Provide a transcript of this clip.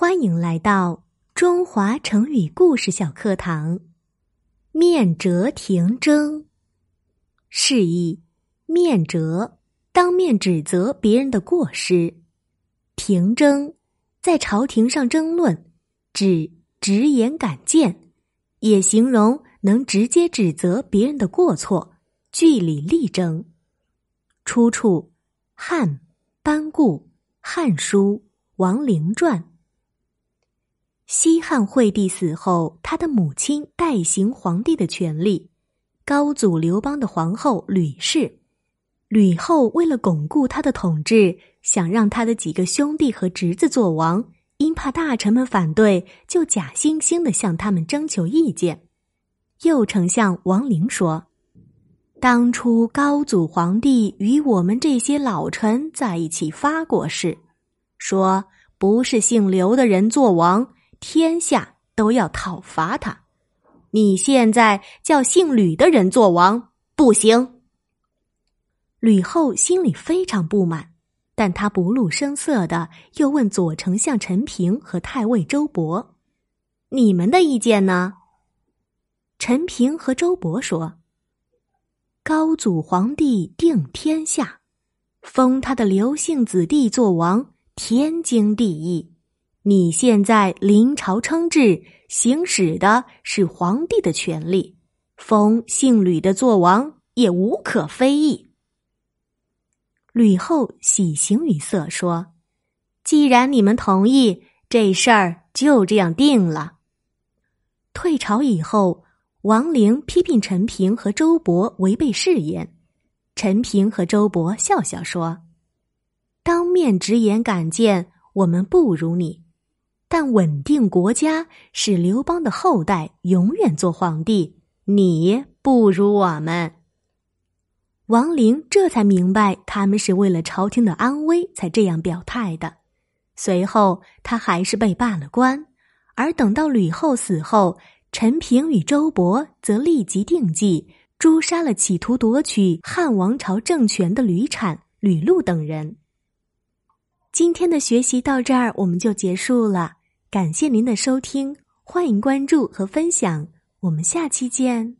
欢迎来到中华成语故事小课堂。面折廷争，示意面折，当面指责别人的过失；廷争，在朝廷上争论，指直言敢谏，也形容能直接指责别人的过错，据理力争。出处：汉班固《汉书·王陵传》。西汉惠帝死后，他的母亲代行皇帝的权利。高祖刘邦的皇后吕氏，吕后为了巩固他的统治，想让他的几个兄弟和侄子做王，因怕大臣们反对，就假惺惺的向他们征求意见。右丞相王陵说：“当初高祖皇帝与我们这些老臣在一起发过誓，说不是姓刘的人做王。”天下都要讨伐他，你现在叫姓吕的人做王不行。吕后心里非常不满，但她不露声色的又问左丞相陈平和太尉周勃：“你们的意见呢？”陈平和周勃说：“高祖皇帝定天下，封他的刘姓子弟做王，天经地义。”你现在临朝称制，行使的是皇帝的权利，封姓吕的做王也无可非议。吕后喜形于色说：“既然你们同意，这事儿就这样定了。”退朝以后，王陵批评陈平和周勃违背誓言，陈平和周勃笑笑说：“当面直言敢谏，我们不如你。”但稳定国家，使刘邦的后代永远做皇帝，你不如我们。王陵这才明白，他们是为了朝廷的安危才这样表态的。随后，他还是被罢了官。而等到吕后死后，陈平与周勃则立即定计，诛杀了企图夺取汉王朝政权的吕产、吕禄等人。今天的学习到这儿，我们就结束了。感谢您的收听，欢迎关注和分享，我们下期见。